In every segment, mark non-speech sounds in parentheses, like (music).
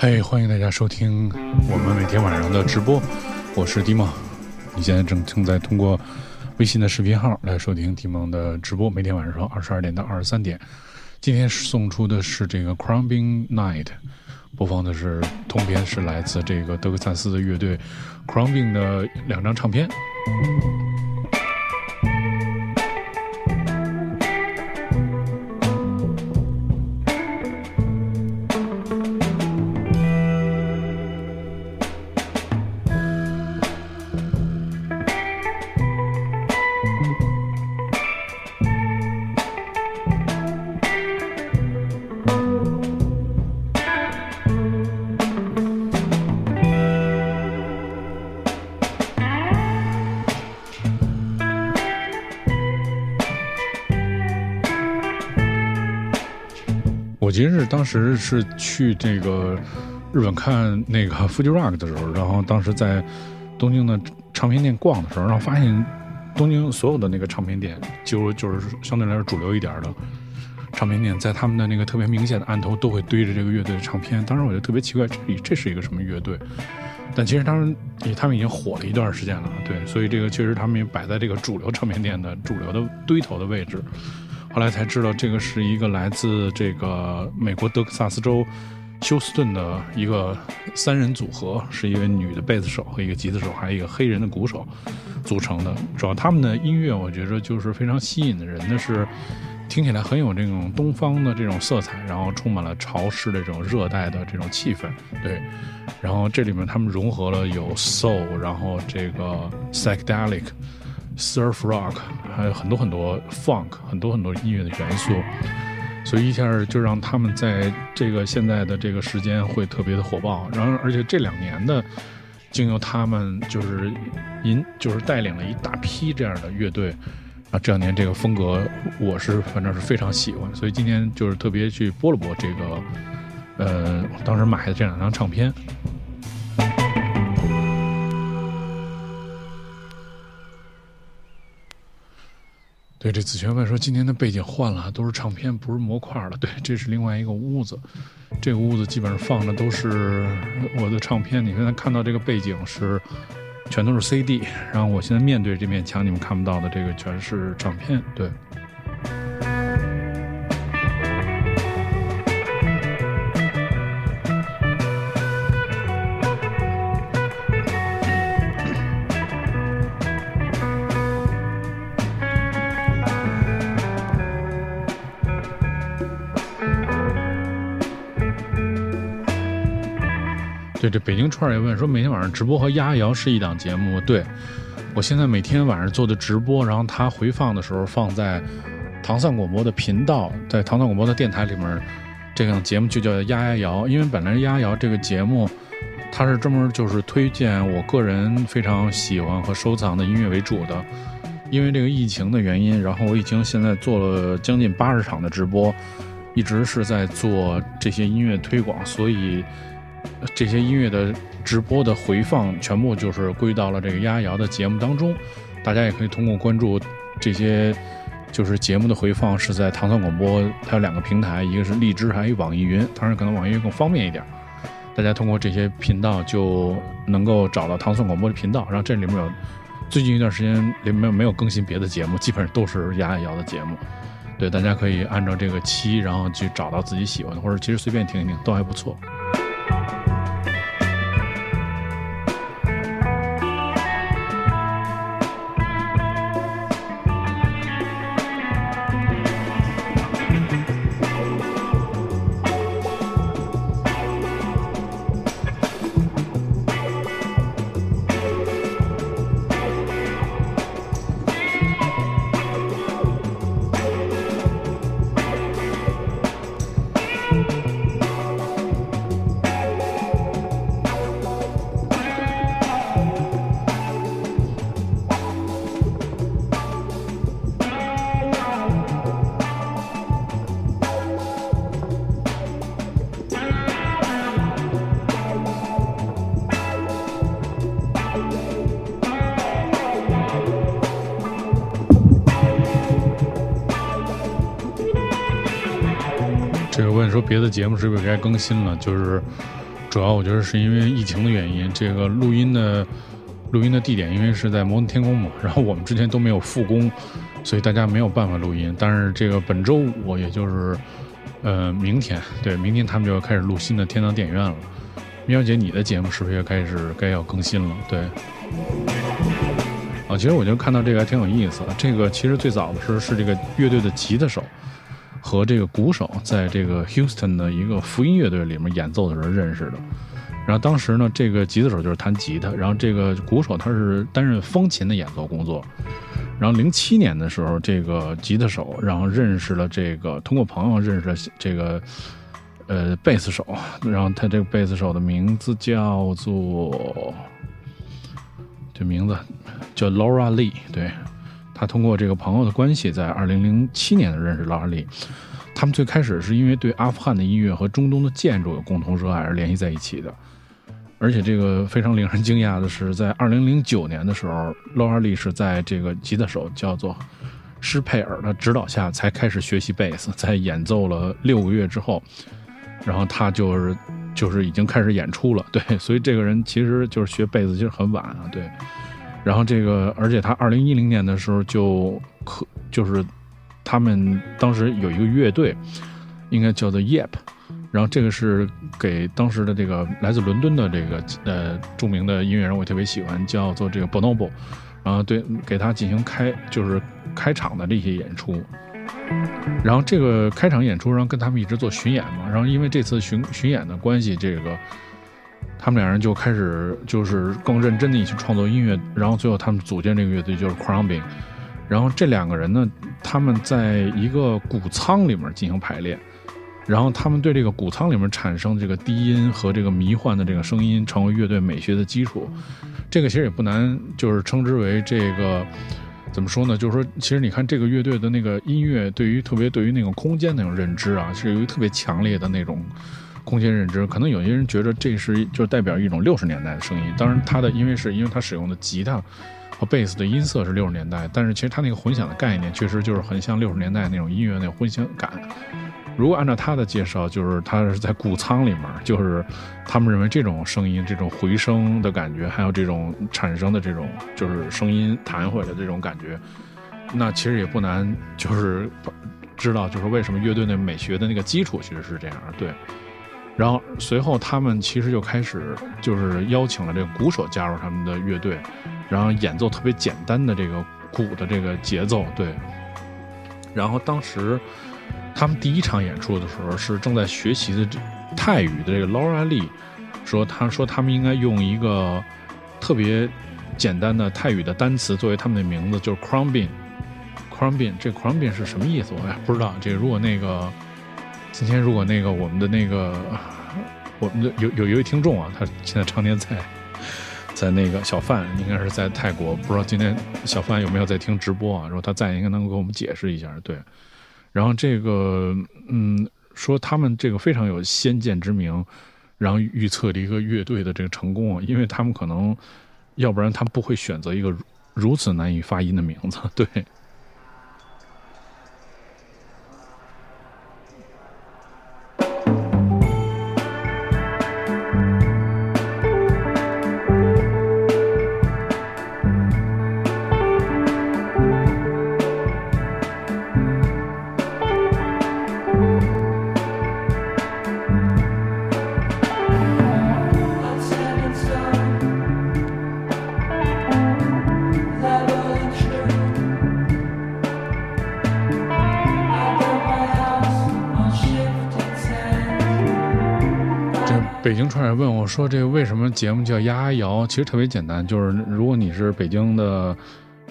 嘿，欢迎大家收听我们每天晚上的直播，我是迪梦。你现在正正在通过微信的视频号来收听迪梦的直播，每天晚上二十二点到二十三点。今天送出的是这个《Crumbing Night》，播放的是通篇，是来自这个德克萨斯的乐队 Crumbing 的两张唱片。当时是去这个日本看那个 Fuji Rock 的时候，然后当时在东京的唱片店逛的时候，然后发现东京所有的那个唱片店，就就是相对来说主流一点的唱片店，在他们的那个特别明显的案头都会堆着这个乐队的唱片。当时我就特别奇怪，这这是一个什么乐队？但其实他们他们已经火了一段时间了，对，所以这个确实他们也摆在这个主流唱片店的主流的堆头的位置。后来才知道，这个是一个来自这个美国德克萨斯州休斯顿的一个三人组合，是一个女的贝斯手和一个吉他手，还有一个黑人的鼓手组成的。主要他们的音乐，我觉得就是非常吸引的人的是，听起来很有这种东方的这种色彩，然后充满了潮湿的这种热带的这种气氛。对，然后这里面他们融合了有 soul，然后这个 psychedelic。Surf Rock，还有很多很多 Funk，很多很多音乐的元素，所以一下就让他们在这个现在的这个时间会特别的火爆。然后，而且这两年的，经由他们就是引，就是带领了一大批这样的乐队啊。这两年这个风格，我是反正是非常喜欢，所以今天就是特别去播了播这个，呃，当时买的这两张唱片。对，这子轩问说：“今天的背景换了，都是唱片，不是模块了。”对，这是另外一个屋子，这个屋子基本上放的都是我的唱片。你现在看到这个背景是全都是 CD，然后我现在面对这面墙，你们看不到的这个全是唱片。对。北京串也问说，每天晚上直播和丫瑶是一档节目。对我现在每天晚上做的直播，然后它回放的时候放在唐蒜广播的频道，在唐蒜广播的电台里面，这档节目就叫丫丫摇。因为本来丫瑶这个节目，它是专门就是推荐我个人非常喜欢和收藏的音乐为主的。因为这个疫情的原因，然后我已经现在做了将近八十场的直播，一直是在做这些音乐推广，所以。这些音乐的直播的回放全部就是归到了这个丫丫瑶的节目当中，大家也可以通过关注这些，就是节目的回放是在唐蒜广播，它有两个平台，一个是荔枝，还有网易云，当然可能网易云更方便一点。大家通过这些频道就能够找到唐蒜广播的频道，然后这里面有最近一段时间里面没有更新别的节目，基本上都是丫瑶的节目。对，大家可以按照这个期，然后去找到自己喜欢的，或者其实随便听一听都还不错。thank you 这个问说别的节目是不是该更新了？就是主要我觉得是因为疫情的原因，这个录音的录音的地点因为是在摩登天空嘛，然后我们之前都没有复工，所以大家没有办法录音。但是这个本周五，也就是呃明天，对，明天他们就要开始录新的《天堂电影院》了。喵姐，你的节目是不是也开始该要更新了？对。啊，其实我就看到这个还挺有意思的。这个其实最早的时候是这个乐队的吉他手和这个鼓手在这个 Houston 的一个福音乐队里面演奏的时候认识的。然后当时呢，这个吉他手就是弹吉他，然后这个鼓手他是担任风琴的演奏工作。然后零七年的时候，这个吉他手然后认识了这个通过朋友认识了这个呃贝斯手，然后他这个贝斯手的名字叫做。这名字叫 Laura Lee，对他通过这个朋友的关系，在二零零七年认识劳尔利。他们最开始是因为对阿富汗的音乐和中东的建筑有共同热爱而联系在一起的。而且这个非常令人惊讶的是，在二零零九年的时候劳尔利是在这个吉他手叫做施佩尔的指导下才开始学习贝斯，在演奏了六个月之后，然后他就是。就是已经开始演出了，对，所以这个人其实就是学贝斯，其实很晚啊，对。然后这个，而且他二零一零年的时候就可，就是他们当时有一个乐队，应该叫做 Yep，然后这个是给当时的这个来自伦敦的这个呃著名的音乐人，我特别喜欢，叫做这个 Bonobo，然后对给他进行开就是开场的这些演出。然后这个开场演出，然后跟他们一直做巡演嘛。然后因为这次巡巡演的关系，这个他们两人就开始就是更认真的一起创作音乐。然后最后他们组建这个乐队就是 Crumbing。然后这两个人呢，他们在一个谷仓里面进行排练。然后他们对这个谷仓里面产生这个低音和这个迷幻的这个声音，成为乐队美学的基础。这个其实也不难，就是称之为这个。怎么说呢？就是说，其实你看这个乐队的那个音乐，对于特别对于那种空间那种认知啊，是由于特别强烈的那种空间认知。可能有些人觉得这是就代表一种六十年代的声音。当然，它的因为是因为它使用的吉他和贝斯的音色是六十年代，但是其实它那个混响的概念确实就是很像六十年代那种音乐那种混响感。如果按照他的介绍，就是他是在谷仓里面，就是他们认为这种声音、这种回声的感觉，还有这种产生的这种就是声音弹回来的这种感觉，那其实也不难，就是知道就是为什么乐队那美学的那个基础其实是这样。对，然后随后他们其实就开始就是邀请了这个鼓手加入他们的乐队，然后演奏特别简单的这个鼓的这个节奏。对，然后当时。他们第一场演出的时候是正在学习的泰语的这个 Laura Lee 说，他说他们应该用一个特别简单的泰语的单词作为他们的名字，就是 Crumbin。Crumbin 这 Crumbin 是什么意思？我也不知道。这如果那个今天如果那个我们的那个我们的有有一位听众啊，他现在常年在在那个小范应该是在泰国，不知道今天小范有没有在听直播啊？如果他在，应该能够给我们解释一下。对。然后这个，嗯，说他们这个非常有先见之明，然后预测了一个乐队的这个成功啊，因为他们可能，要不然他们不会选择一个如此难以发音的名字，对。说：“这个为什么节目叫鸭摇？其实特别简单，就是如果你是北京的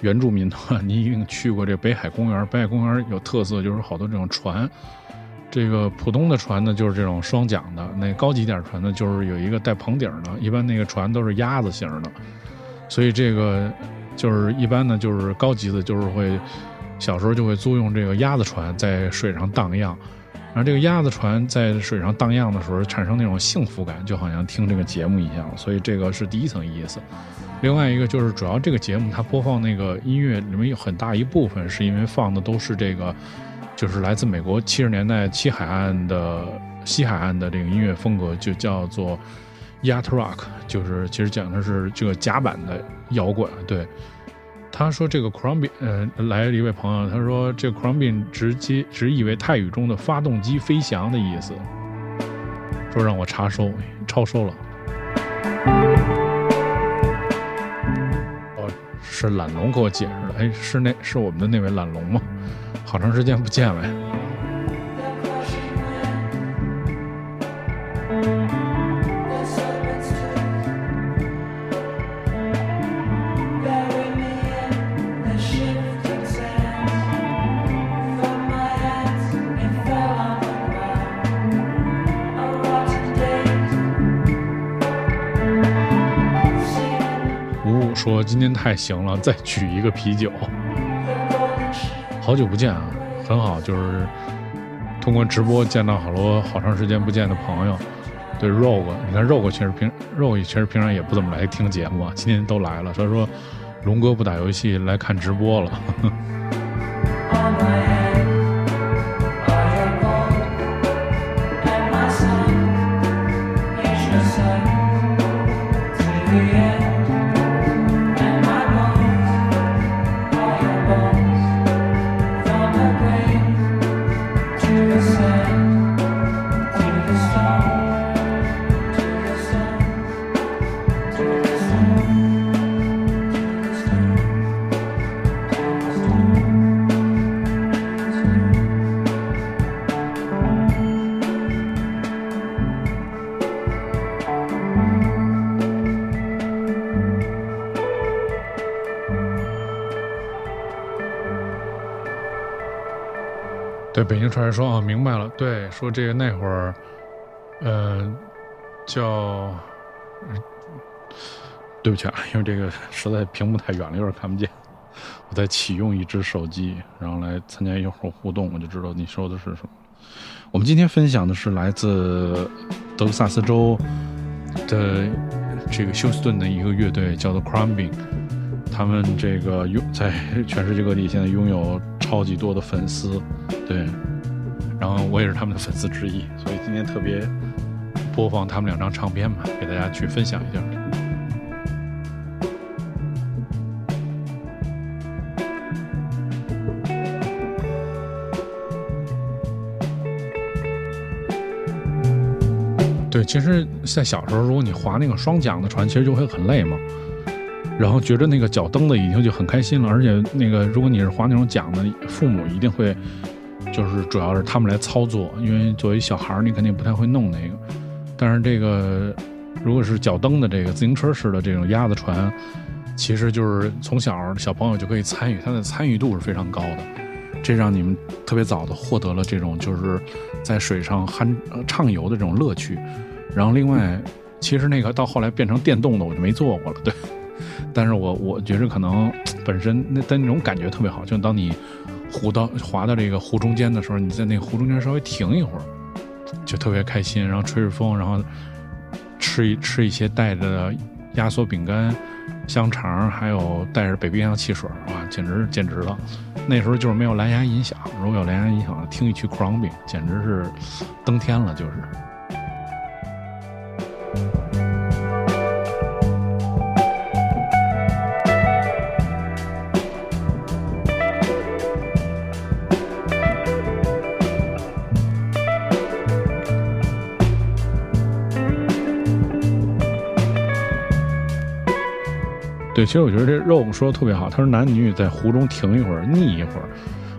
原住民的话，你一定去过这北海公园。北海公园有特色，就是好多这种船。这个普通的船呢，就是这种双桨的；那高级点船呢，就是有一个带棚顶的。一般那个船都是鸭子型的，所以这个就是一般呢，就是高级的，就是会小时候就会租用这个鸭子船在水上荡漾。”然后这个鸭子船在水上荡漾的时候，产生那种幸福感，就好像听这个节目一样。所以这个是第一层意思。另外一个就是，主要这个节目它播放那个音乐里面有很大一部分是因为放的都是这个，就是来自美国七十年代西海岸的西海岸的这个音乐风格，就叫做 Yacht Rock，就是其实讲的是这个甲板的摇滚。对，他说这个 c r o m b i e 呃，来了一位朋友，他说这 c r o m b i e 直接直译为泰语中的发动机飞翔的意思，说让我查收，超收了。哦，是懒龙给我解释的，哎，是那是我们的那位懒龙吗？好长时间不见了。太行了，(laughs) 再举一个啤酒。好久不见啊，很好，就是通过直播见到好多好长时间不见的朋友。对，Rogue，你看 Rogue 其实平 Rogue 其实平常也不怎么来听节目啊，今天都来了，所以说龙哥不打游戏来看直播了。对，对，说这个那会儿，呃，叫，对不起啊，因为这个实在屏幕太远了，有点看不见。我在启用一只手机，然后来参加一会儿互动，我就知道你说的是什么。我们今天分享的是来自德克萨斯州的这个休斯顿的一个乐队，叫做 Crumbing。他们这个拥在全世界各地现在拥有超级多的粉丝，对，然后我也是他们的粉丝之一，所以今天特别播放他们两张唱片嘛，给大家去分享一下。对，其实，在小时候，如果你划那个双桨的船，其实就会很累嘛。然后觉着那个脚蹬的已经就很开心了，而且那个如果你是划那种桨的，父母一定会，就是主要是他们来操作，因为作为小孩儿，你肯定不太会弄那个。但是这个如果是脚蹬的这个自行车式的这种鸭子船，其实就是从小小朋友就可以参与，它的参与度是非常高的，这让你们特别早的获得了这种就是在水上酣畅游的这种乐趣。然后另外，其实那个到后来变成电动的，我就没坐过了，对。(laughs) 但是我我觉着可能本身那但那种感觉特别好，就当你湖到滑到这个湖中间的时候，你在那个湖中间稍微停一会儿，就特别开心，然后吹着风，然后吃一吃一些带着压缩饼干、香肠，还有带着北冰洋汽水，哇，简直简直了！那时候就是没有蓝牙音响，如果有蓝牙音响，听一曲狂野简直是登天了，就是。其实我觉得这肉说的特别好。他说男女在湖中停一会儿，腻一会儿。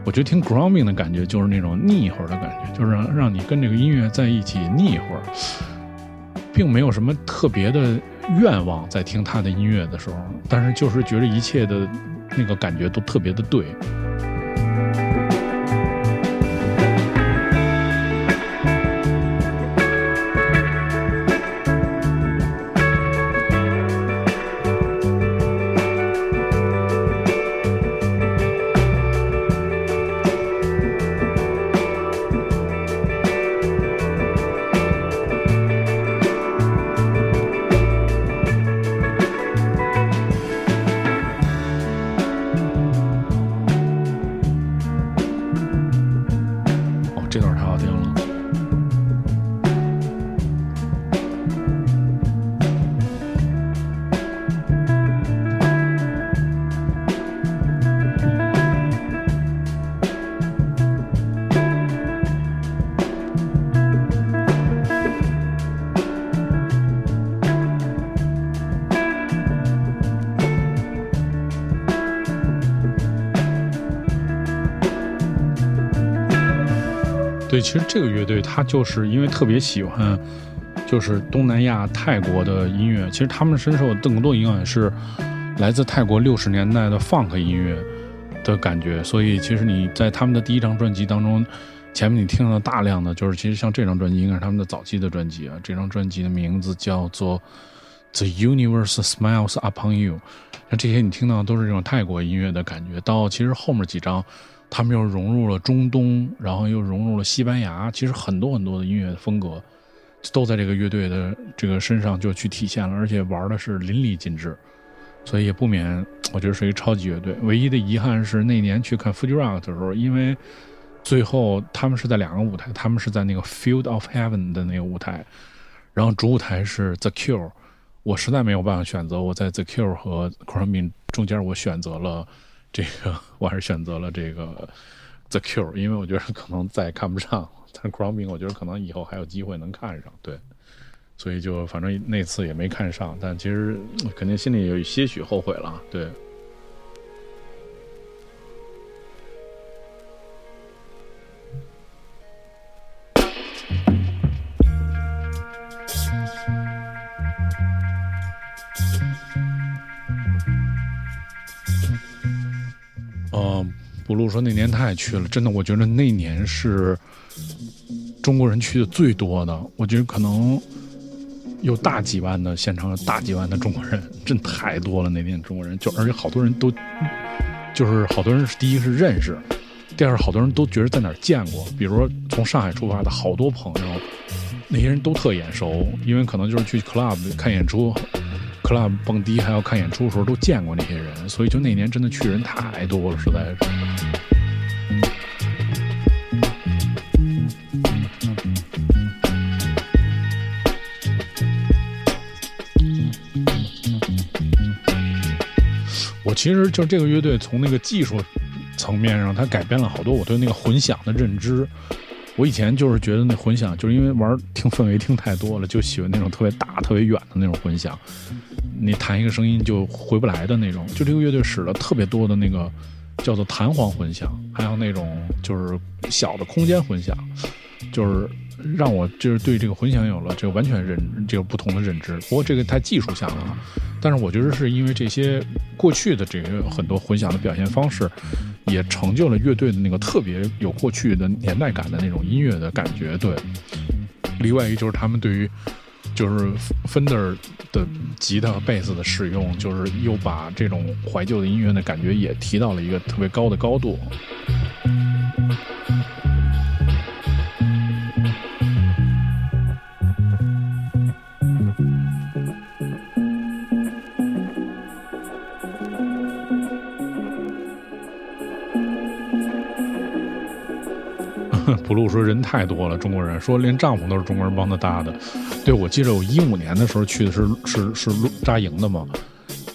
我觉得听 grooming 的感觉就是那种腻一会儿的感觉，就是让让你跟这个音乐在一起腻一会儿，并没有什么特别的愿望在听他的音乐的时候，但是就是觉得一切的那个感觉都特别的对。对，其实这个乐队他就是因为特别喜欢，就是东南亚泰国的音乐。其实他们深受更多影响是来自泰国六十年代的 funk 音乐的感觉。所以其实你在他们的第一张专辑当中，前面你听到大量的就是，其实像这张专辑应该是他们的早期的专辑啊。这张专辑的名字叫做《The Universe Smiles Upon You》。那这些你听到都是这种泰国音乐的感觉。到其实后面几张。他们又融入了中东，然后又融入了西班牙，其实很多很多的音乐风格都在这个乐队的这个身上就去体现了，而且玩的是淋漓尽致，所以也不免我觉得是一个超级乐队。唯一的遗憾是那年去看 Fuji Rock 的时候，因为最后他们是在两个舞台，他们是在那个 Field of Heaven 的那个舞台，然后主舞台是 The Cure，我实在没有办法选择，我在 The Cure 和 c r u m b i n 中间，我选择了。这个 (laughs) 我还是选择了这个 The Cure，因为我觉得可能再也看不上。但是 c r o m b i n 我觉得可能以后还有机会能看上。对，所以就反正那次也没看上，但其实肯定心里有些许后悔了。对。嗯，不露说那年他也去了，真的，我觉得那年是中国人去的最多的。我觉得可能有大几万的现场，有大几万的中国人，真太多了。那天中国人就，而且好多人都就是好多人是第一个是认识，第二好多人都觉得在哪儿见过。比如说从上海出发的好多朋友，那些人都特眼熟，因为可能就是去 club 看演出。Club 蹦迪还要看演出的时候都见过那些人，所以就那年真的去人太多了，实在是。我其实就这个乐队从那个技术层面上，它改变了好多我对那个混响的认知。我以前就是觉得那混响，就是因为玩听氛围听太多了，就喜欢那种特别大、特别远的那种混响。你弹一个声音就回不来的那种，就这个乐队使了特别多的那个叫做弹簧混响，还有那种就是小的空间混响，就是让我就是对这个混响有了这个完全认这个不同的认知。不过这个太技术项了，但是我觉得是因为这些过去的这个很多混响的表现方式，也成就了乐队的那个特别有过去的年代感的那种音乐的感觉。对，另外一就是他们对于。就是 Fender 的吉他和贝斯的使用，就是又把这种怀旧的音乐的感觉也提到了一个特别高的高度。不露说人太多了，中国人说连帐篷都是中国人帮他搭的。对，我记得我一五年的时候去的是是是露扎营的嘛，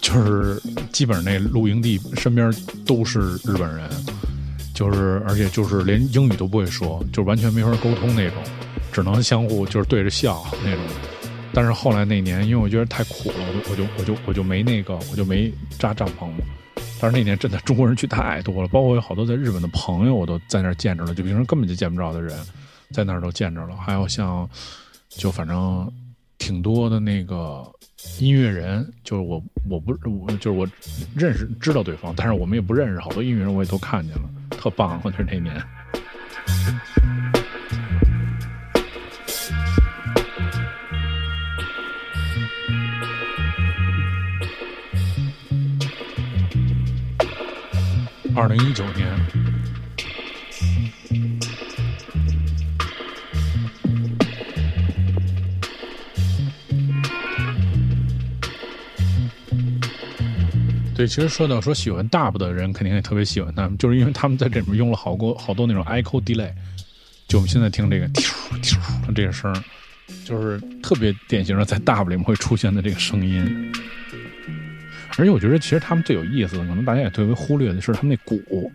就是基本上那露营地身边都是日本人，就是而且就是连英语都不会说，就完全没法沟通那种，只能相互就是对着笑那种。但是后来那年，因为我觉得太苦了，我就我就我就我就没那个，我就没扎帐篷。但是那年真的中国人去太多了，包括有好多在日本的朋友，我都在那儿见着了。就平时根本就见不着的人，在那儿都见着了。还有像，就反正挺多的那个音乐人，就是我我不我就是我认识知道对方，但是我们也不认识。好多音乐人我也都看见了，特棒。我觉得那年。二零一九年，对，其实说到说喜欢 Dub 的人，肯定也特别喜欢他们，就是因为他们在这里面用了好多好多那种 Echo Delay，就我们现在听这个“啾啾”的这个声，就是特别典型的在 Dub 里面会出现的这个声音。而且我觉得，其实他们最有意思的，可能大家也特别忽略的是，他们那鼓，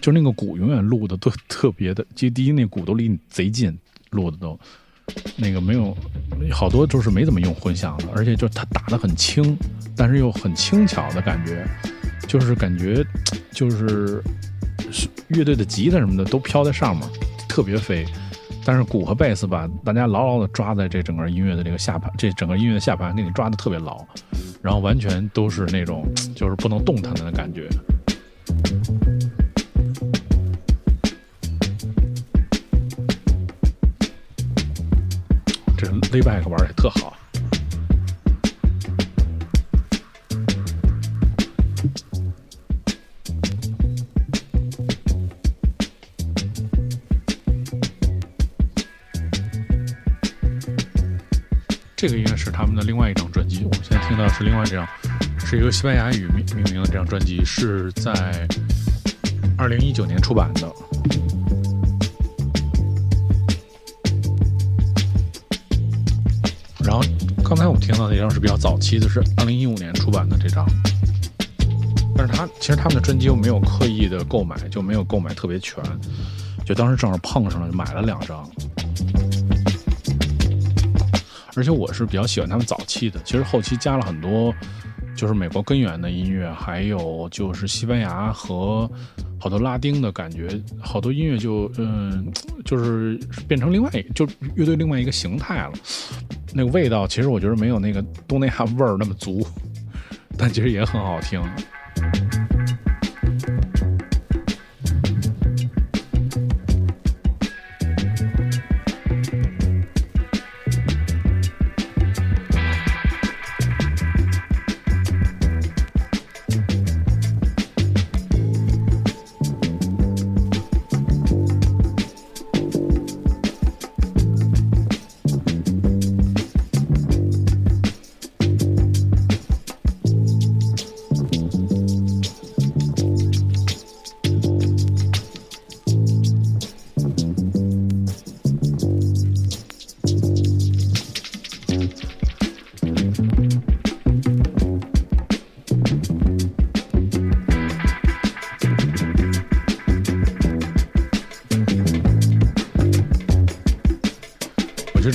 就那个鼓永远录的都特别的，其实第一那鼓都离你贼近，录的都，那个没有好多就是没怎么用混响的，而且就他打的很轻，但是又很轻巧的感觉，就是感觉就是乐队的吉他什么的都飘在上面，特别飞。但是鼓和贝斯吧大家牢牢的抓在这整个音乐的这个下盘，这整个音乐的下盘给你抓的特别牢，然后完全都是那种就是不能动弹的感觉。这 layback 玩的也特好。这个应该是他们的另外一张专辑我们现在听到是另外这张，是一个西班牙语命命名的这张专辑，是在二零一九年出版的。然后刚才我们听到那张是比较早期的，是二零一五年出版的这张。但是他其实他们的专辑又没有刻意的购买，就没有购买特别全，就当时正好碰上了，就买了两张。而且我是比较喜欢他们早期的，其实后期加了很多，就是美国根源的音乐，还有就是西班牙和好多拉丁的感觉，好多音乐就嗯，就是变成另外一，就乐队另外一个形态了。那个味道其实我觉得没有那个东南亚味儿那么足，但其实也很好听。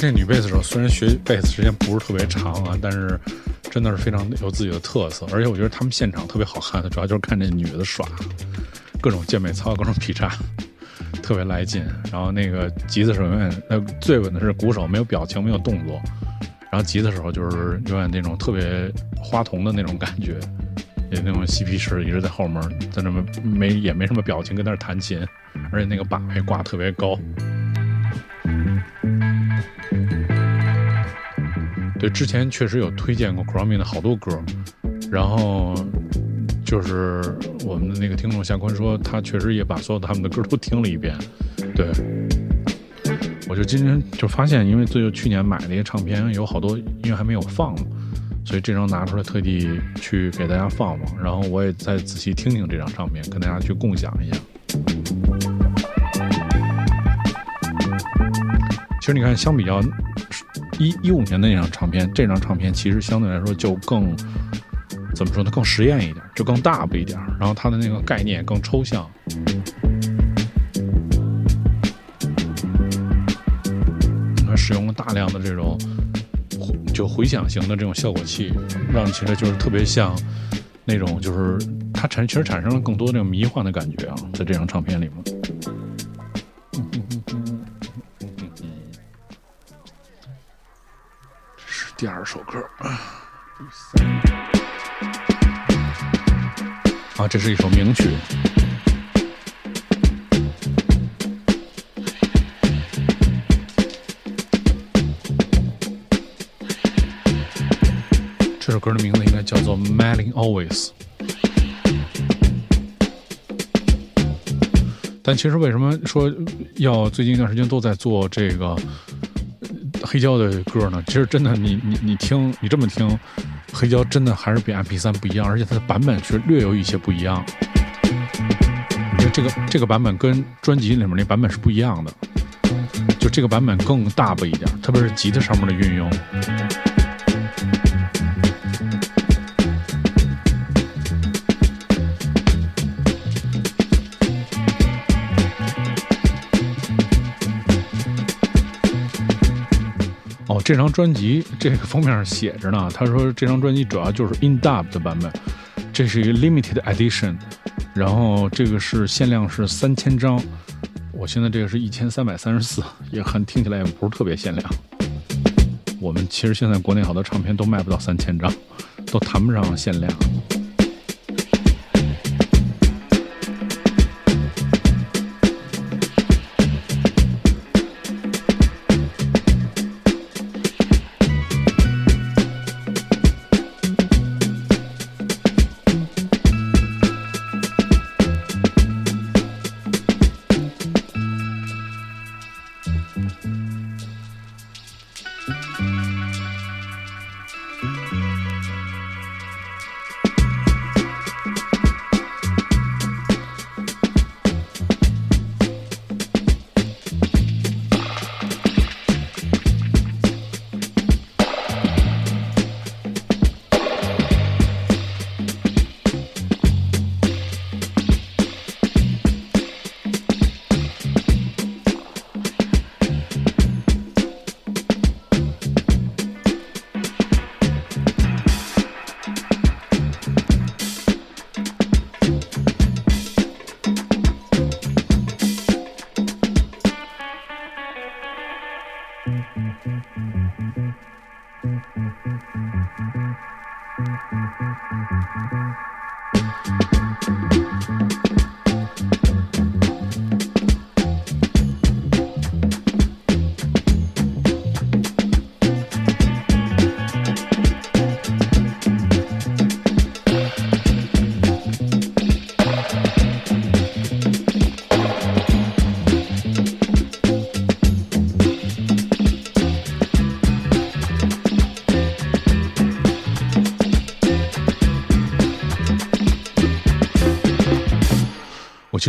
这女贝斯手虽然学贝斯时间不是特别长啊，但是真的是非常有自己的特色。而且我觉得他们现场特别好看，主要就是看这女的耍各种健美操、各种劈叉，特别来劲。然后那个吉他手永远，呃，最稳的是鼓手，没有表情，没有动作。然后吉他手就是永远那种特别花童的那种感觉，也那种嬉皮士，一直在后面，在那么没也没什么表情，跟那弹琴，而且那个把位挂特别高。对，之前确实有推荐过 c r o m i n 的好多歌，然后就是我们的那个听众夏坤说，他确实也把所有他们的歌都听了一遍。对，我就今天就发现，因为最近去年买的一些唱片有好多音乐还没有放呢，所以这张拿出来特地去给大家放放，然后我也再仔细听听这张唱片，跟大家去共享一下。你看，相比较。一一五年的那张唱片，这张唱片其实相对来说就更怎么说呢？更实验一点，就更大不一点。然后它的那个概念更抽象，它使用了大量的这种就回响型的这种效果器，让其实就是特别像那种就是它产其实产生了更多这种迷幻的感觉啊，在这张唱片里面。第二首歌啊，这是一首名曲。这首歌的名字应该叫做《Mailing Always》。但其实为什么说要最近一段时间都在做这个？黑胶的歌呢，其实真的，你你你听，你这么听，黑胶真的还是比 MP 三不一样，而且它的版本是略有一些不一样。就这个这个版本跟专辑里面那版本是不一样的，就这个版本更大不一点，特别是吉他上面的运用。这张专辑这个封面上写着呢，他说这张专辑主要就是 in dub 的版本，这是一个 limited edition，然后这个是限量是三千张，我现在这个是一千三百三十四，也很听起来也不是特别限量。我们其实现在国内好多唱片都卖不到三千张，都谈不上限量。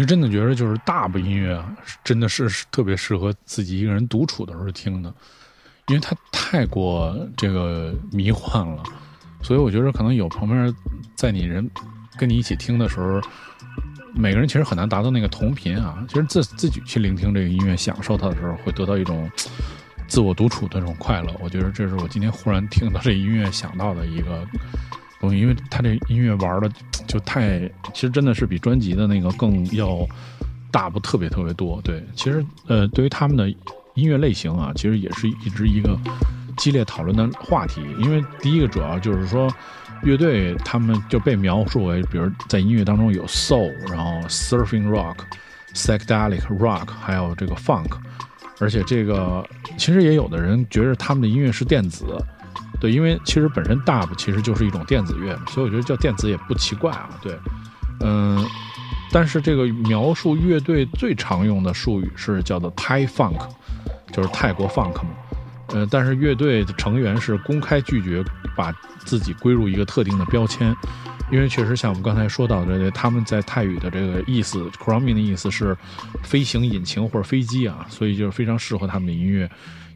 实真的觉得，就是大部音乐啊，真的是特别适合自己一个人独处的时候听的，因为它太过这个迷幻了。所以我觉得，可能有旁边在你人跟你一起听的时候，每个人其实很难达到那个同频啊。其实自自己去聆听这个音乐，享受它的时候，会得到一种自我独处的这种快乐。我觉得这是我今天忽然听到这音乐想到的一个。因为他这音乐玩的就太，其实真的是比专辑的那个更要大不特别特别多。对，其实呃，对于他们的音乐类型啊，其实也是一直一个激烈讨论的话题。因为第一个主要就是说，乐队他们就被描述为，比如在音乐当中有 soul，然后 surfing rock、psychedelic rock，还有这个 funk，而且这个其实也有的人觉得他们的音乐是电子。对，因为其实本身 Dub 其实就是一种电子乐，所以我觉得叫电子也不奇怪啊。对，嗯，但是这个描述乐队最常用的术语是叫做 Thai Funk，就是泰国 Funk 嘛。呃，但是乐队的成员是公开拒绝把自己归入一个特定的标签，因为确实像我们刚才说到的，他们在泰语的这个意思 c r o m i n g 的意思是飞行引擎或者飞机啊，所以就是非常适合他们的音乐。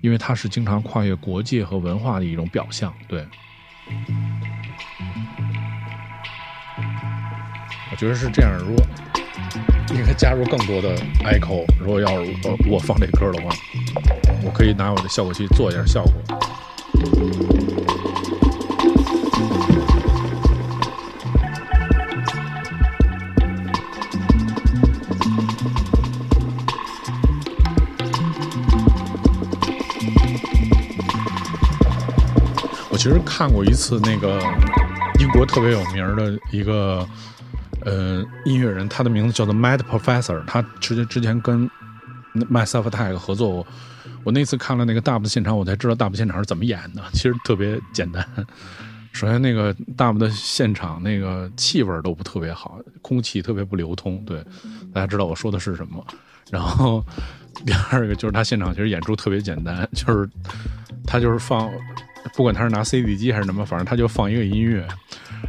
因为它是经常跨越国界和文化的一种表象，对。我觉得是这样，如果应该加入更多的 echo，如果要是我我放这歌的话，我可以拿我的效果器做一下效果。其实看过一次那个英国特别有名的一个呃音乐人，他的名字叫做 Mad Professor，他其实之前跟 Myself Attack 合作过。我那次看了那个大部的现场，我才知道大部现场是怎么演的。(laughs) 其实特别简单，(laughs) 首先那个大部的现场那个气味都不特别好，空气特别不流通。对，大家知道我说的是什么。然后 (laughs) 第二个就是他现场其实演出特别简单，就是他就是放。不管他是拿 CD 机还是什么，反正他就放一个音乐，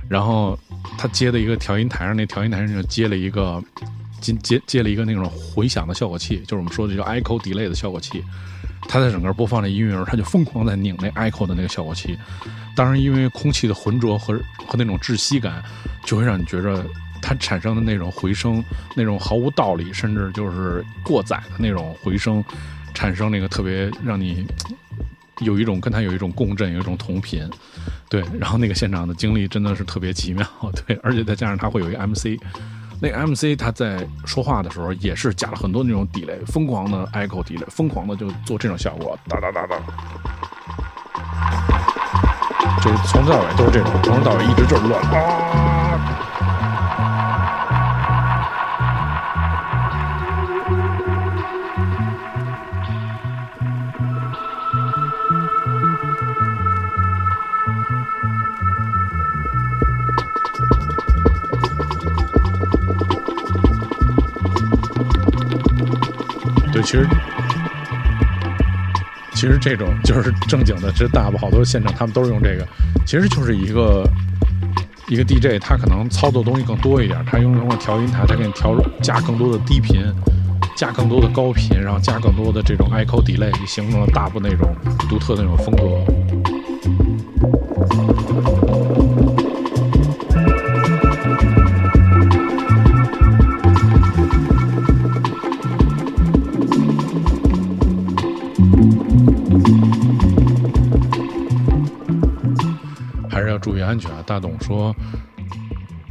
然后他接的一个调音台上，那调音台上就接了一个接接接了一个那种回响的效果器，就是我们说的叫 echo delay 的效果器。他在整个播放这音乐时，候，他就疯狂在拧那 echo 的那个效果器。当然，因为空气的浑浊和和那种窒息感，就会让你觉着它产生的那种回声，那种毫无道理，甚至就是过载的那种回声，产生那个特别让你。有一种跟他有一种共振，有一种同频，对。然后那个现场的经历真的是特别奇妙，对。而且再加上他会有一个 MC，那个 MC 他在说话的时候也是加了很多那种 delay，疯狂的 echo delay，疯狂的就做这种效果，哒哒哒哒，就是从头到尾都是这种，从头到尾一直就是乱啊。其实，其实这种就是正经的，这大部好多现场他们都是用这个，其实就是一个一个 DJ，他可能操作东西更多一点，他用用调音台，他给你调加更多的低频，加更多的高频，然后加更多的这种 echo delay，形成了大部那种独特的那种风格。大董说：“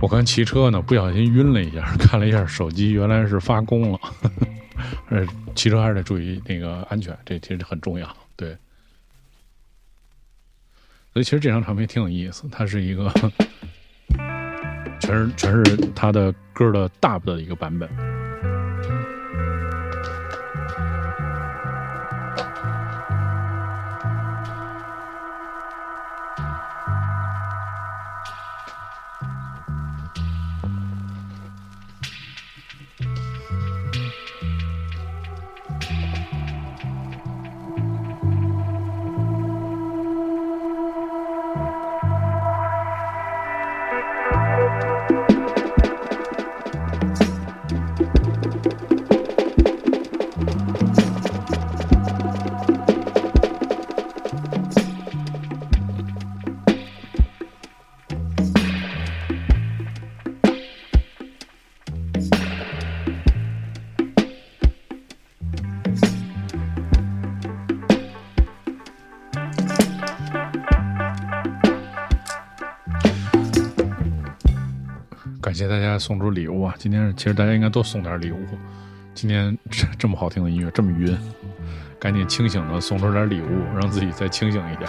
我刚骑车呢，不小心晕了一下，(laughs) 看了一下手机，原来是发功了。(laughs) 呃，骑车还是得注意那个安全，这其实很重要。对，所以其实这张唱片挺有意思，它是一个 (laughs) 全是全是他的歌的大部的一个版本。”送出礼物啊！今天其实大家应该多送点礼物。今天这这么好听的音乐，这么晕，赶紧清醒的送出点礼物，让自己再清醒一点。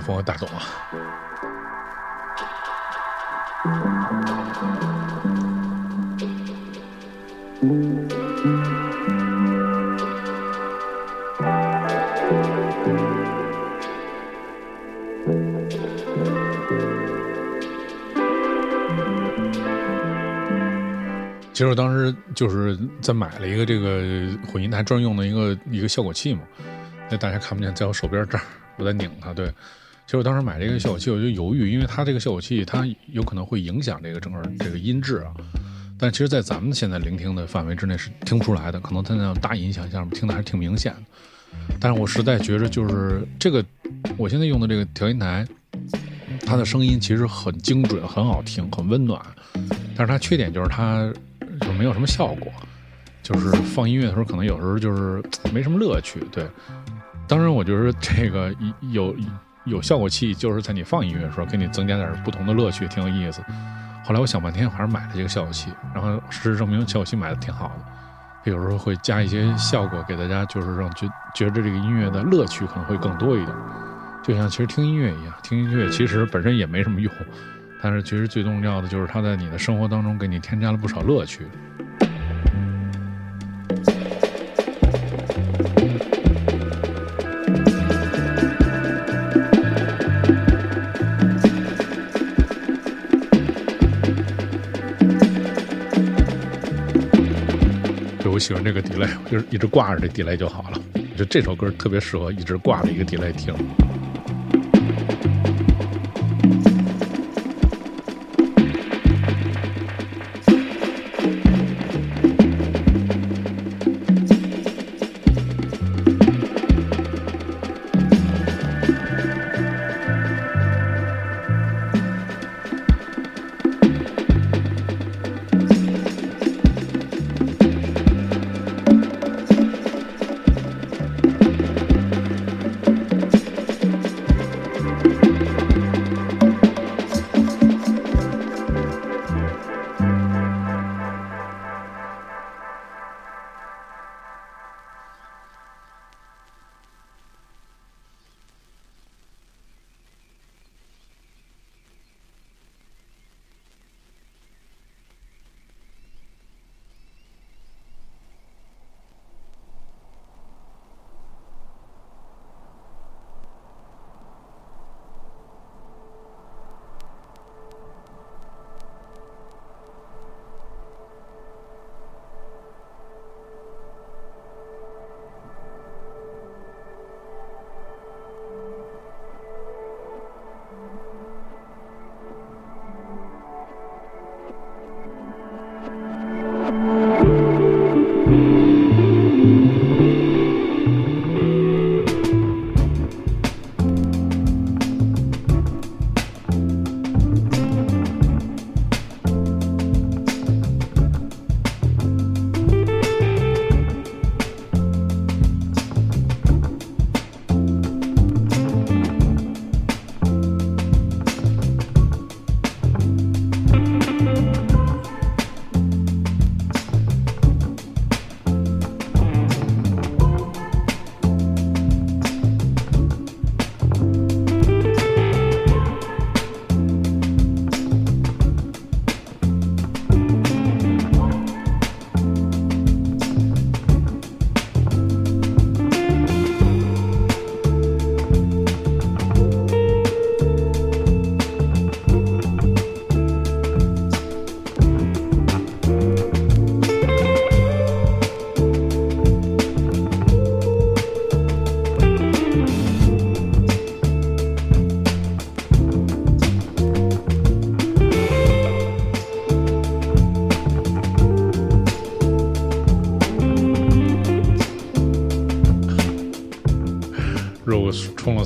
谢欧阳锋和大董啊！其实我当时就是在买了一个这个混音台专用的一个一个效果器嘛，那大家看不见，在我手边这儿。我在拧它，对。其实我当时买这个效果器，我就犹豫，因为它这个效果器它有可能会影响这个整个这个音质啊。但其实，在咱们现在聆听的范围之内是听不出来的，可能它那种大音响下面听的还是挺明显的。但是我实在觉着，就是这个我现在用的这个调音台，它的声音其实很精准、很好听、很温暖。但是它缺点就是它就没有什么效果，就是放音乐的时候可能有时候就是没什么乐趣，对。当然，我觉得这个有有效果器，就是在你放音乐的时候，给你增加点不同的乐趣，挺有意思。后来我想半天，还是买了这个效果器。然后事实证明，效果器买的挺好的。有时候会加一些效果给大家，就是让觉觉得这个音乐的乐趣可能会更多一点。就像其实听音乐一样，听音乐其实本身也没什么用，但是其实最重要的就是它在你的生活当中给你添加了不少乐趣。喜欢这个 delay，就是一直挂着这 delay 就好了。就这首歌特别适合一直挂着一个 delay 听。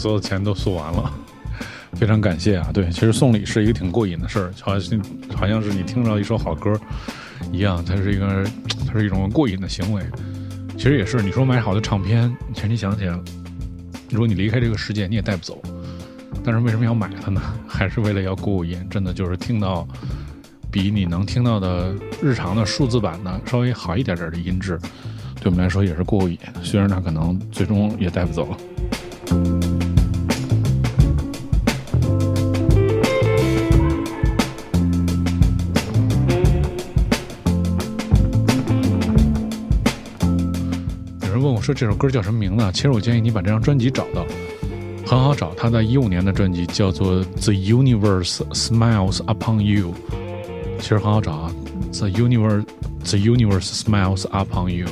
所有的钱都送完了，(laughs) 非常感谢啊！对，其实送礼是一个挺过瘾的事儿，好像好像是你听到一首好歌一样，它是一个它是一种过瘾的行为。其实也是，你说买好的唱片，其实你想想，如果你离开这个世界，你也带不走。但是为什么要买它呢？(laughs) 还是为了要过过瘾？真的就是听到比你能听到的日常的数字版的稍微好一点点的音质，对我们来说也是过瘾。虽然它可能最终也带不走。有说这首歌叫什么名字？其实我建议你把这张专辑找到，很好找。他在一五年的专辑叫做《The Universe Smiles Upon You》，其实很好找啊，《The Universe The Universe Smiles Upon You》。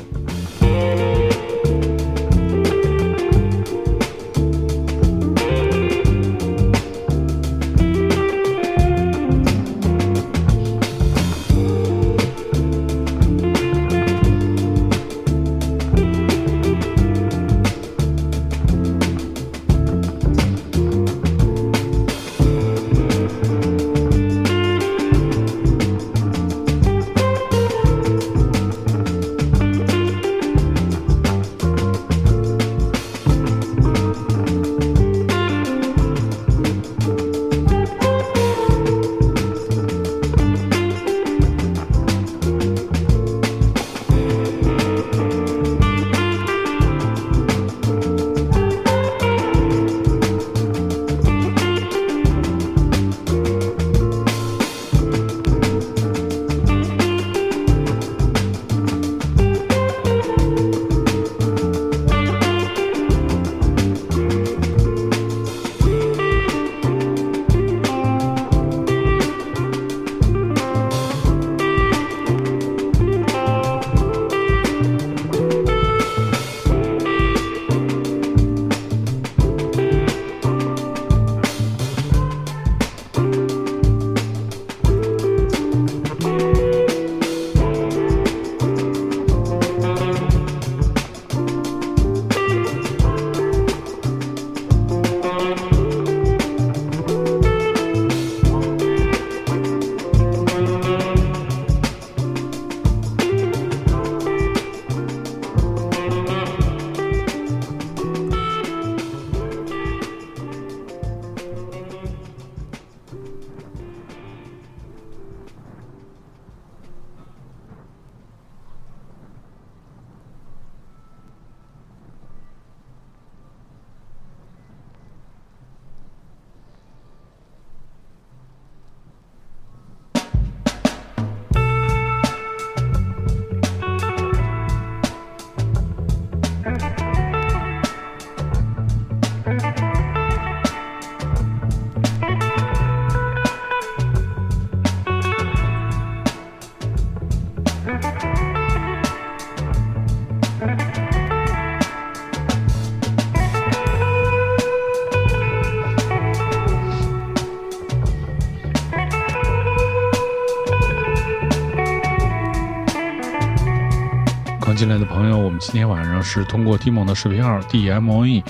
进来的朋友，我们今天晚上是通过 Timon 的视频号 DMOE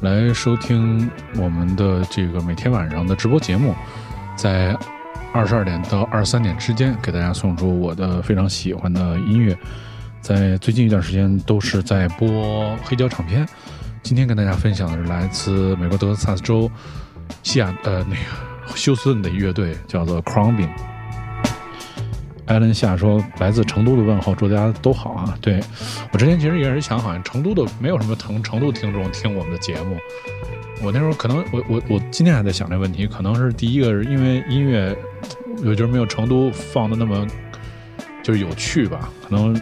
来收听我们的这个每天晚上的直播节目，在二十二点到二十三点之间给大家送出我的非常喜欢的音乐。在最近一段时间都是在播黑胶唱片。今天跟大家分享的是来自美国德克萨斯州西雅呃那个休斯顿的乐队，叫做 Crumbing。艾伦夏说：“来自成都的问候，祝大家都好啊！”对我之前其实也是想，好像成都的没有什么成成都听众听我们的节目。我那时候可能，我我我今天还在想这问题，可能是第一个是因为音乐，我觉得没有成都放的那么就是有趣吧。可能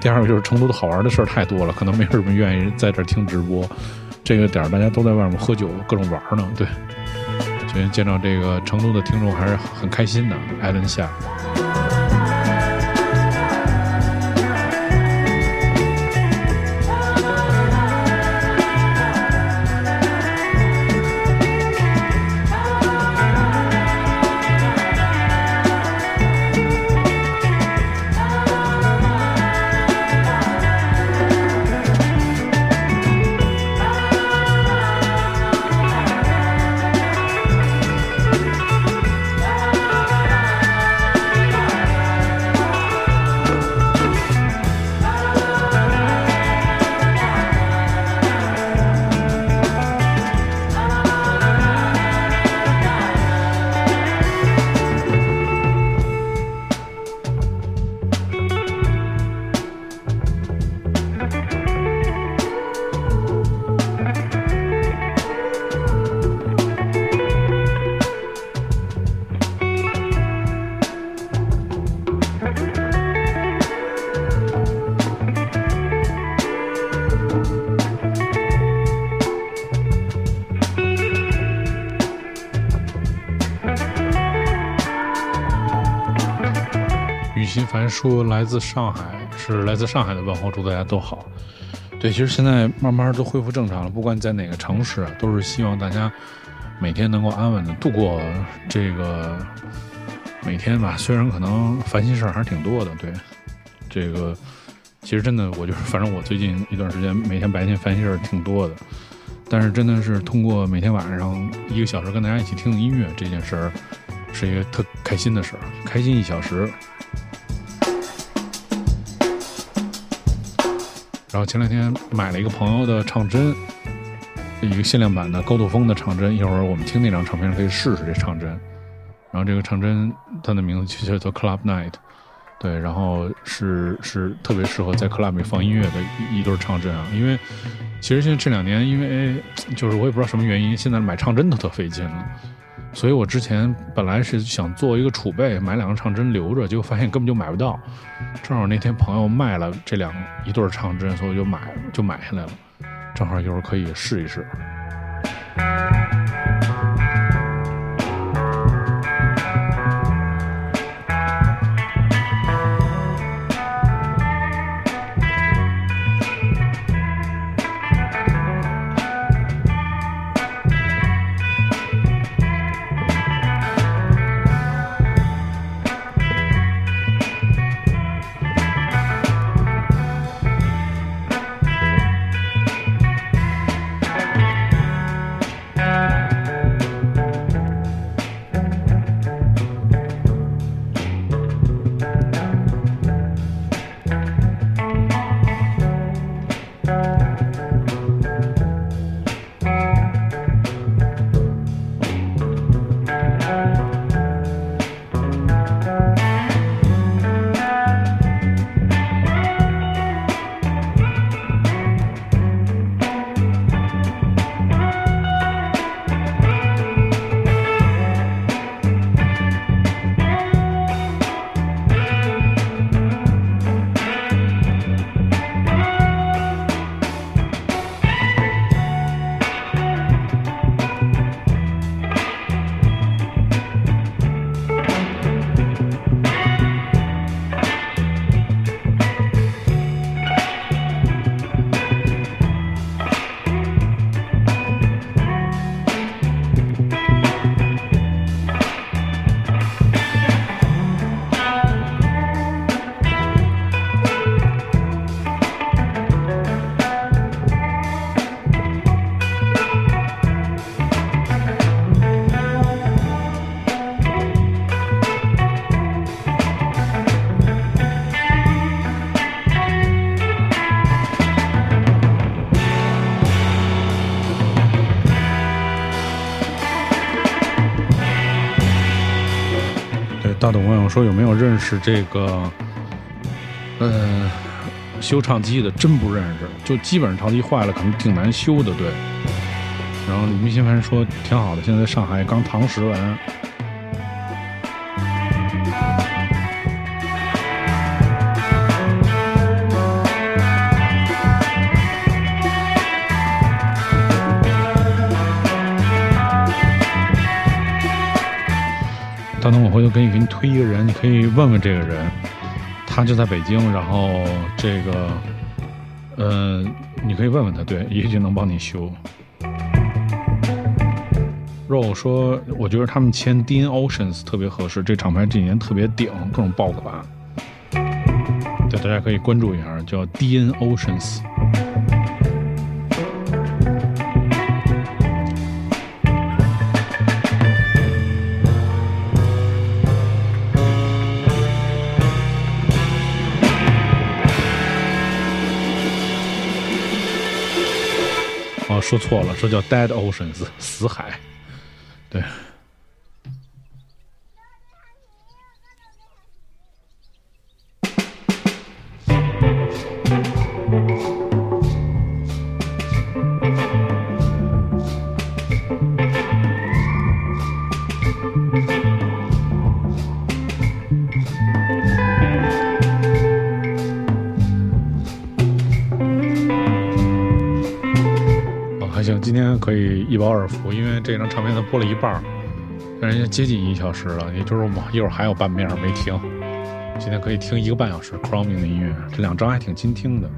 第二个就是成都的好玩的事儿太多了，可能没有什么愿意在这儿听直播。这个点儿大家都在外面喝酒，各种玩呢。对，今天见到这个成都的听众还是很开心的。艾伦夏。说来自上海，是来自上海的问候，祝大家都好。对，其实现在慢慢都恢复正常了，不管你在哪个城市，都是希望大家每天能够安稳的度过这个每天吧。虽然可能烦心事儿还是挺多的，对，这个其实真的，我就是反正我最近一段时间每天白天烦心事儿挺多的，但是真的是通过每天晚上一个小时跟大家一起听音乐这件事儿，是一个特开心的事儿，开心一小时。然后前两天买了一个朋友的唱针，一个限量版的高度风的唱针。一会儿我们听那张唱片可以试试这唱针。然后这个唱针它的名字叫做 Club Night，对，然后是是特别适合在 club 里放音乐的一一对唱针啊。因为其实现在这两年，因为就是我也不知道什么原因，现在买唱针都特费劲了。所以我之前本来是想做一个储备，买两个唱针留着，结果发现根本就买不到。正好那天朋友卖了这两一对唱针，所以我就买就买下来了。正好一会儿可以试一试。说：“有没有认识这个，呃，修唱机的？真不认识。就基本上唱机坏了，可能挺难修的。对。然后李明新凡说挺好的，现在在上海刚堂食完。”大东，我回头可以给你推一个人，你可以问问这个人，他就在北京，然后这个，呃，你可以问问他，对，也许能帮你修。肉说，我觉得他们签 Dean Oceans 特别合适，这厂牌这几年特别顶，各种爆款，对，大家可以关注一下，叫 Dean Oceans。说错了，这叫 Dead Oceans 死海，对。高尔夫，因为这张唱片才播了一半，但人家接近一小时了，也就是我一会儿还有半面没听。今天可以听一个半小时 c r o m i n g 的音乐，这两张还挺经听的。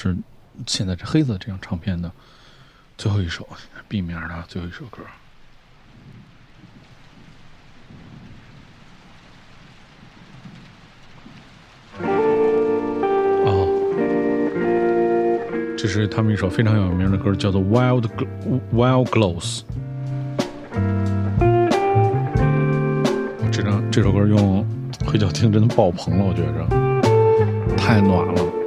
是现在这黑色这张唱片的最后一首 B 面的最后一首歌。哦，这是他们一首非常有名的歌，叫做《Wild Wild Glows》。这张这首歌用黑胶听真的爆棚了，我觉着太暖了。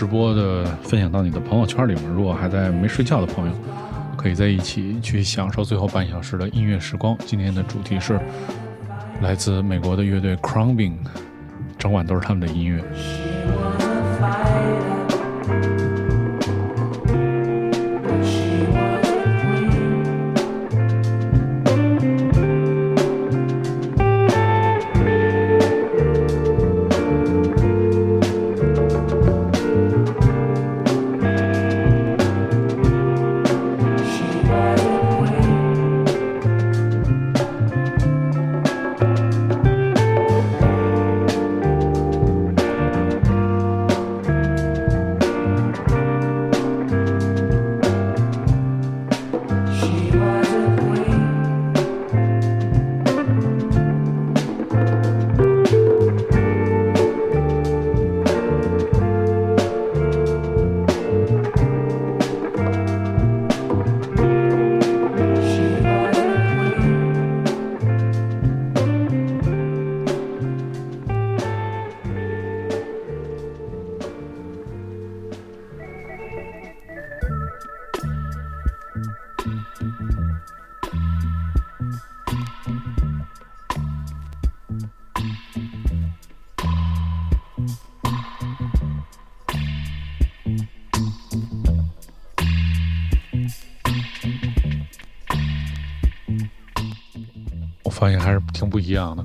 直播的分享到你的朋友圈里面。如果还在没睡觉的朋友，可以在一起去享受最后半小时的音乐时光。今天的主题是来自美国的乐队 Crumbing，整晚都是他们的音乐。不一样的。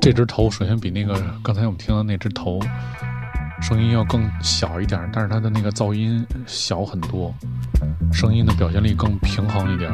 这只头首先比那个刚才我们听到那只头声音要更小一点，但是它的那个噪音小很多，声音的表现力更平衡一点。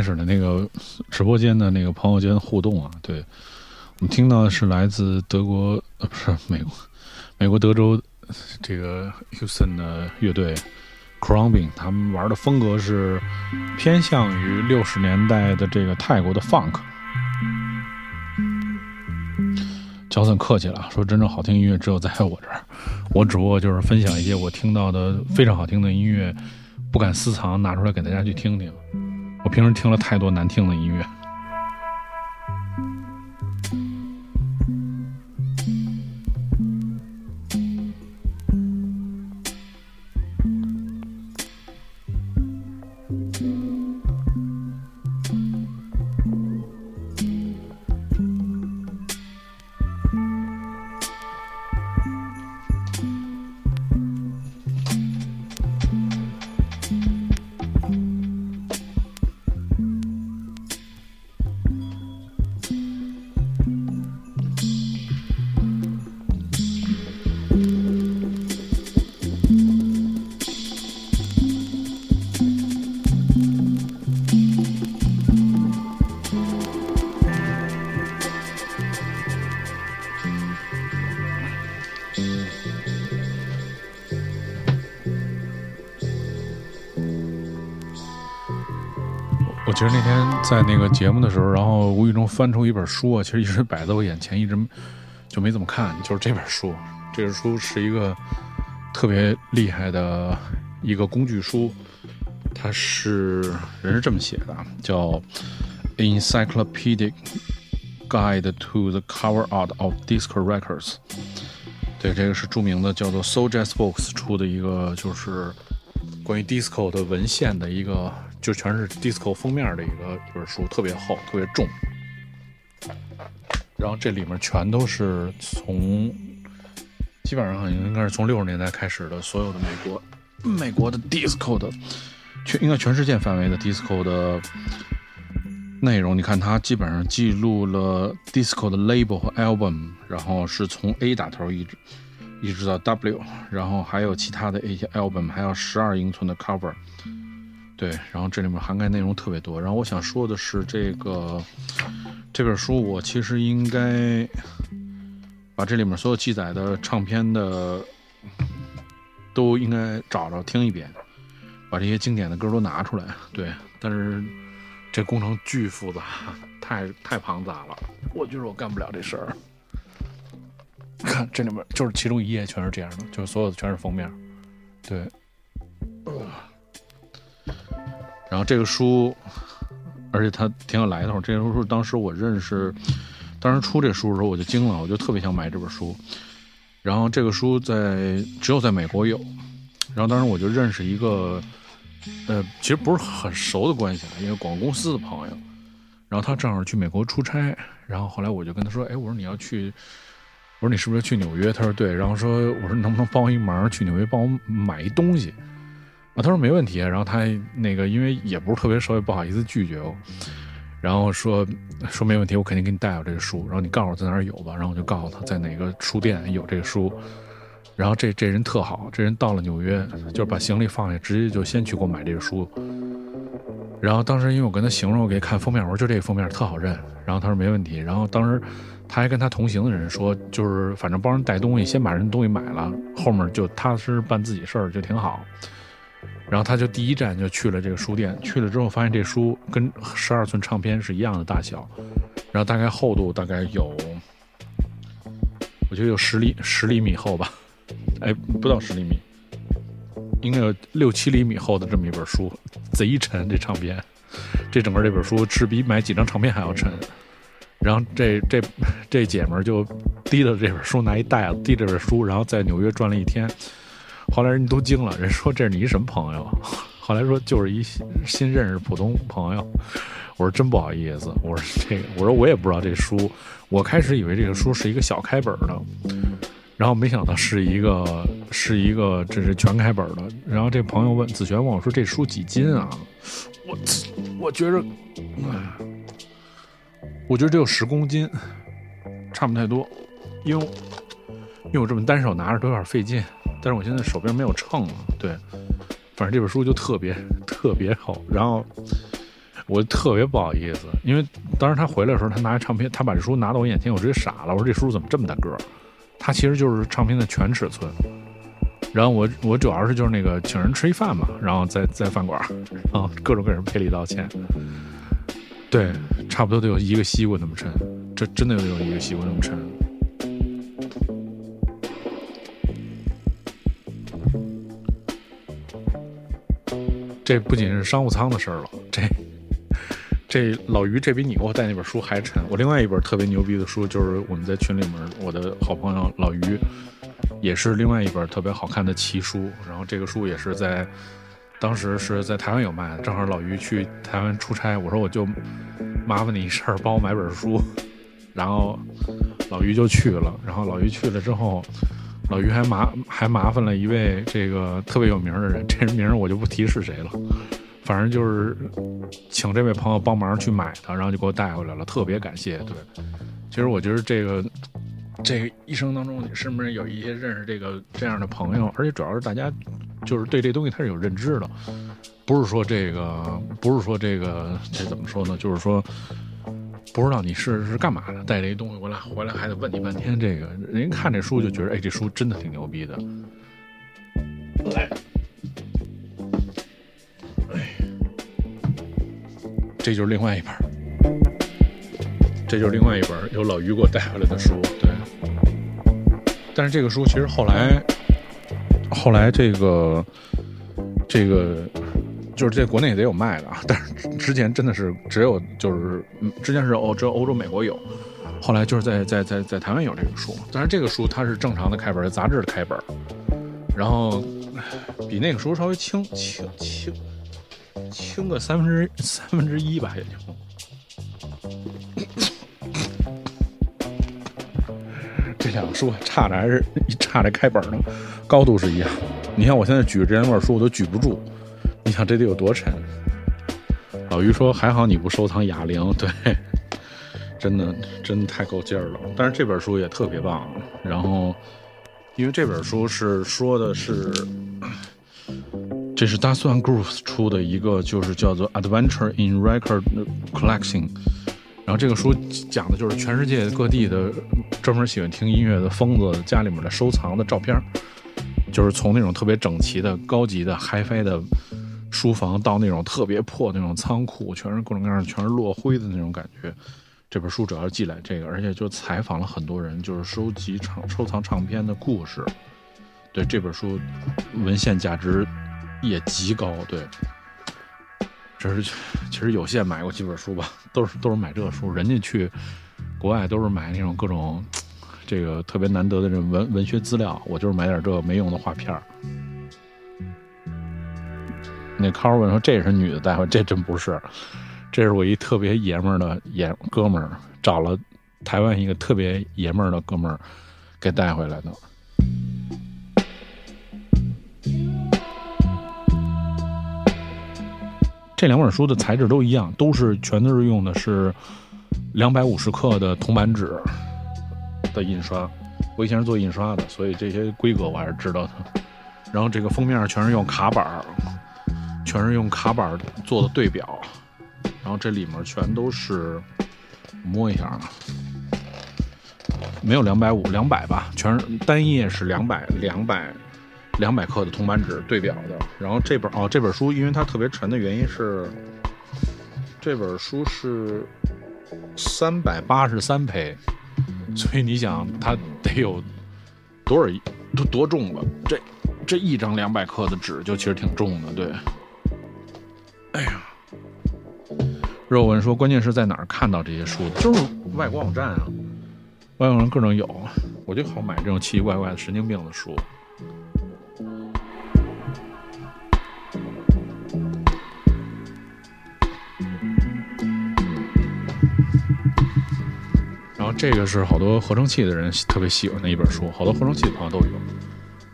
开始的那个直播间的那个朋友间互动啊，对我们听到的是来自德国呃不是美国美国德州这个 Houston 的乐队 Crumbing，他们玩的风格是偏向于六十年代的这个泰国的 Funk。乔森客气了，说真正好听音乐只有在我这儿，我只不过就是分享一些我听到的非常好听的音乐，不敢私藏，拿出来给大家去听听。我平时听了太多难听的音乐。在那个节目的时候，然后无意中翻出一本书啊，其实一直摆在我眼前，一直就没怎么看，就是这本书。这本书是一个特别厉害的一个工具书，它是人是这么写的，叫《Encyclopedic Guide to the Cover Art of Disco Records》。对，这个是著名的叫做 Sojazz Books 出的一个，就是关于 disco 的文献的一个。就全是 disco 封面的一个一本书，特别厚，特别重。然后这里面全都是从，基本上好像应该是从六十年代开始的所有的美国美国的 disco 的，全应该全世界范围的 disco 的内容。你看，它基本上记录了 disco 的 label 和 album，然后是从 A 打头一直一直到 W，然后还有其他的一些 album，还有十二英寸的 cover。对，然后这里面涵盖内容特别多。然后我想说的是，这个这本书我其实应该把这里面所有记载的唱片的都应该找着听一遍，把这些经典的歌都拿出来。对，但是这工程巨复杂，太太庞杂了，我觉得我干不了这事儿。看 (laughs) 这里面就是其中一页全是这样的，就是所有的全是封面。对。然后这个书，而且它挺有来头。这本书当时我认识，当时出这书的时候我就惊了，我就特别想买这本书。然后这个书在只有在美国有。然后当时我就认识一个，呃，其实不是很熟的关系，一个广告公司的朋友。然后他正好去美国出差，然后后来我就跟他说：“哎，我说你要去，我说你是不是去纽约？”他说：“对。”然后说：“我说能不能帮我一忙，去纽约帮我买一东西。”他说没问题，然后他那个因为也不是特别熟，也不好意思拒绝我，然后说说没问题，我肯定给你带有这个书，然后你告诉我在哪儿有吧，然后我就告诉他在哪个书店有这个书，然后这这人特好，这人到了纽约就是把行李放下，直接就先去给我买这个书，然后当时因为我跟他形容，我给看封面，我说就这个封面特好认，然后他说没问题，然后当时他还跟他同行的人说，就是反正帮人带东西，先把人东西买了，后面就踏实办自己事儿就挺好。然后他就第一站就去了这个书店，去了之后发现这书跟十二寸唱片是一样的大小，然后大概厚度大概有，我觉得有十厘十厘米厚吧，哎，不到十厘米，应该有六七厘米厚的这么一本书，贼沉这唱片，这整个这本书是比买几张唱片还要沉。然后这这这姐们儿就提着这本书拿一袋子，提这本书，然后在纽约转了一天。后来人都惊了，人说这是你什么朋友？(laughs) 后来说就是一新认识普通朋友。我说真不好意思，我说这个，我说我也不知道这书。我开始以为这个书是一个小开本的，然后没想到是一个是一个这是全开本的。然后这朋友问子璇问我说这书几斤啊？我我觉着，我觉得只有十公斤，差不太多，因为因为我这么单手拿着都有点费劲。但是我现在手边没有秤了，对，反正这本书就特别 (laughs) 特别厚，然后我特别不好意思，因为当时他回来的时候，他拿唱片，他把这书拿到我眼前，我直接傻了，我说这书怎么这么大个儿？它其实就是唱片的全尺寸。然后我我主要是就是那个请人吃一饭嘛，然后在在饭馆，啊，各种各人赔礼道歉，对，差不多得有一个西瓜那么沉，这真的得有一个西瓜那么沉。这不仅是商务舱的事儿了，这这老于这比你给我带那本书还沉。我另外一本特别牛逼的书，就是我们在群里面，我的好朋友老于，也是另外一本特别好看的奇书。然后这个书也是在当时是在台湾有卖的，正好老于去台湾出差，我说我就麻烦你一事儿，帮我买本书。(laughs) 然后老于就去了，然后老于去了之后。老于还麻还麻烦了一位这个特别有名的人，这人名我就不提是谁了，反正就是请这位朋友帮忙去买的，然后就给我带回来了，特别感谢。对，其实我觉得这个这一生当中，你是不是有一些认识这个这样的朋友？而且主要是大家就是对这东西他是有认知的，不是说这个不是说这个这怎么说呢？就是说。不知道你是是干嘛的，带这一东西回来，回来还得问你半天。这个人看这书就觉得，哎，这书真的挺牛逼的。来，哎，这就是另外一本，这就是另外一本由老于给我带回来的书。对，但是这个书其实后来，后来这个这个就是在国内也得有卖的啊，但是之前真的是只有就是之前是欧只有欧洲美国有，后来就是在在在在台湾有这个书，但是这个书它是正常的开本，杂志的开本，然后比那个书稍微轻轻轻。轻个三分之三分之一吧，也就。这两个书差着还是差着开本呢，高度是一样。你看我现在举这两本书我都举不住，你想这得有多沉？老于说还好你不收藏哑铃，对，真的真的太够劲儿了。但是这本书也特别棒，然后因为这本书是说的是。这是 Daswan Group 出的一个，就是叫做 Adventure in Record Collecting。然后这个书讲的就是全世界各地的专门喜欢听音乐的疯子家里面的收藏的照片，就是从那种特别整齐的高级的 HiFi 的书房，到那种特别破那种仓库，全是各种各样全是落灰的那种感觉。这本书主要是记载这个，而且就采访了很多人，就是收集唱收藏唱片的故事。对这本书文献价值。也极高，对，这是其实有限买过几本书吧，都是都是买这个书。人家去国外都是买那种各种这个特别难得的这文文学资料，我就是买点这没用的画片儿。那康问说这也是女的带回，这真不是，这是我一特别爷们儿的爷哥们儿找了台湾一个特别爷们儿的哥们儿给带回来的。这两本书的材质都一样，都是全都是用的是两百五十克的铜版纸的印刷。我以前是做印刷的，所以这些规格我还是知道的。然后这个封面全是用卡板，全是用卡板做的对表。然后这里面全都是摸一下啊，没有两百五，两百吧，全是单页是两百，两百。两百克的铜版纸对表的，然后这本哦，这本书因为它特别沉的原因是，这本书是三百八十三胚，所以你想它得有多少多多重了？这这一张两百克的纸就其实挺重的，对。哎呀，肉文说，关键是在哪儿看到这些书的？就是外国网站啊，外国人各种有，我就好买这种奇奇怪怪的神经病的书。然后这个是好多合成器的人特别喜欢的一本书，好多合成器的朋友都有。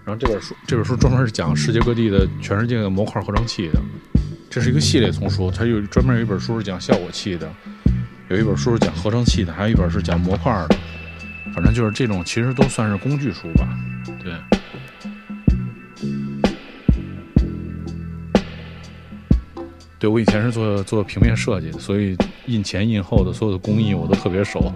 然后这本书，这本书专门是讲世界各地的全世界的模块合成器的，这是一个系列丛书。它有专门有一本书是讲效果器的，有一本书是讲合成器的，还有一本是讲模块的。反正就是这种，其实都算是工具书吧。对，对我以前是做做平面设计的，所以印前印后的所有的工艺我都特别熟。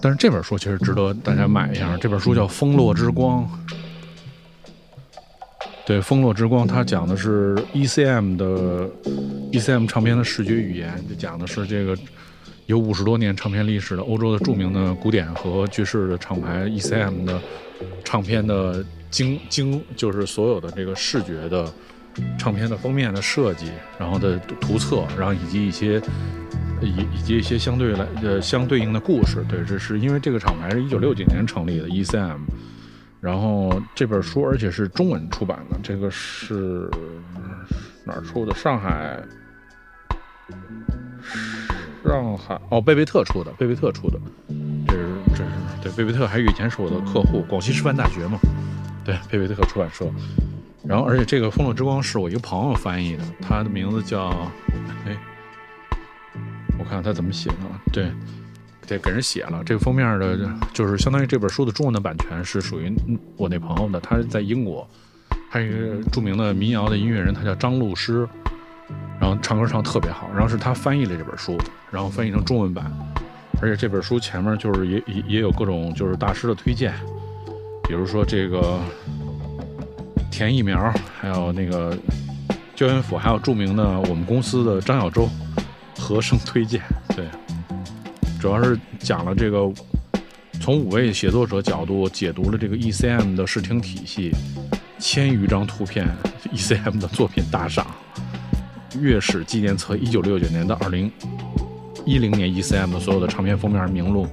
但是这本书其实值得大家买一下。这本书叫《风落之光》，对，《风落之光》它讲的是 ECM 的 ECM 唱片的视觉语言，就讲的是这个有五十多年唱片历史的欧洲的著名的古典和爵士的厂牌 ECM 的唱片的精精，就是所有的这个视觉的唱片的封面的设计，然后的图册，然后以及一些。以以及一些相对来呃相对应的故事，对，这是因为这个厂牌是一九六几年成立的 ECM，然后这本书而且是中文出版的，这个是哪儿出的？上海，上海哦，贝贝特出的，贝贝特出的，这是这是对贝贝特，还以前是我的客户，广西师范大学嘛，对，贝贝特出版社，然后而且这个《风落之光》是我一个朋友翻译的，他的名字叫哎。我看看他怎么写的，对，得给人写了。这个封面的，就是相当于这本书的中文的版权是属于我那朋友的。他在英国，他是一个著名的民谣的音乐人，他叫张露诗，然后唱歌唱特别好。然后是他翻译了这本书，然后翻译成中文版，而且这本书前面就是也也也有各种就是大师的推荐，比如说这个田一苗，还有那个焦元溥，还有著名的我们公司的张小舟和声推荐。对，主要是讲了这个从五位写作者角度解读了这个 ECM 的视听体系，千余张图片，ECM 的作品大赏，乐史纪念册一九六九年到二零。一零年 ECM 的所有的唱片封面名录，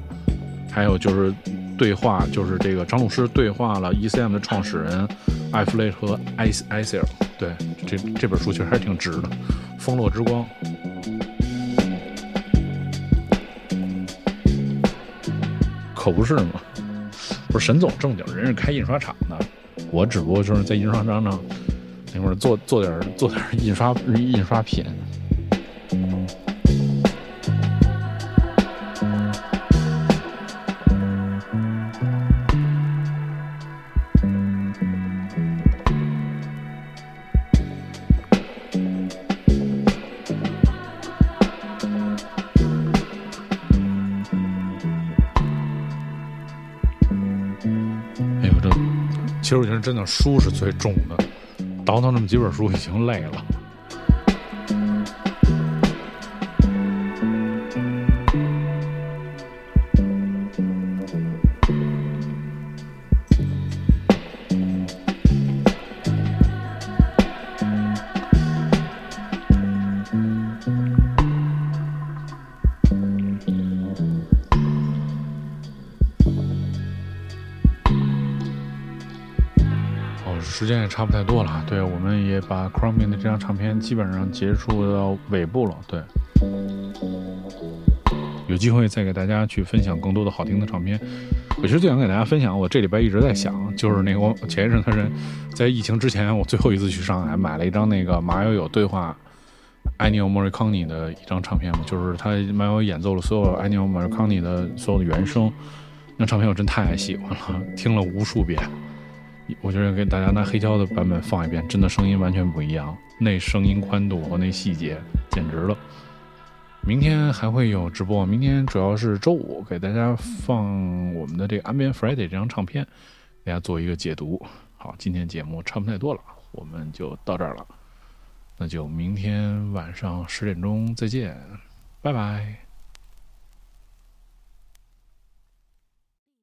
还有就是对话，就是这个张鲁师对话了 ECM 的创始人艾弗雷和艾艾塞尔。对，这这本书其实还挺值的，《风落之光》可不是嘛？不是沈总正经人是开印刷厂的，我只不过就是在印刷厂上那会儿做做点做点印刷印刷品。真的书是最重的，倒腾那么几本书已经累了。差不太多了，对，我们也把 Croming 的这张唱片基本上结束到尾部了，对。有机会再给大家去分享更多的好听的唱片。我其实最想给大家分享，我这礼拜一直在想，就是那个我前一阵的人，在疫情之前，我最后一次去上海买了一张那个马友友对话 Ennio Morricone 的一张唱片嘛，就是他马友演奏了所有 Ennio Morricone 的所有的原声，那唱片我真太喜欢了，听了无数遍。我觉得给大家拿黑胶的版本放一遍，真的声音完全不一样，那声音宽度和那细节简直了。明天还会有直播，明天主要是周五，给大家放我们的这个《Ambient Friday》这张唱片，大家做一个解读。好，今天节目差不太多了，我们就到这儿了，那就明天晚上十点钟再见，拜拜。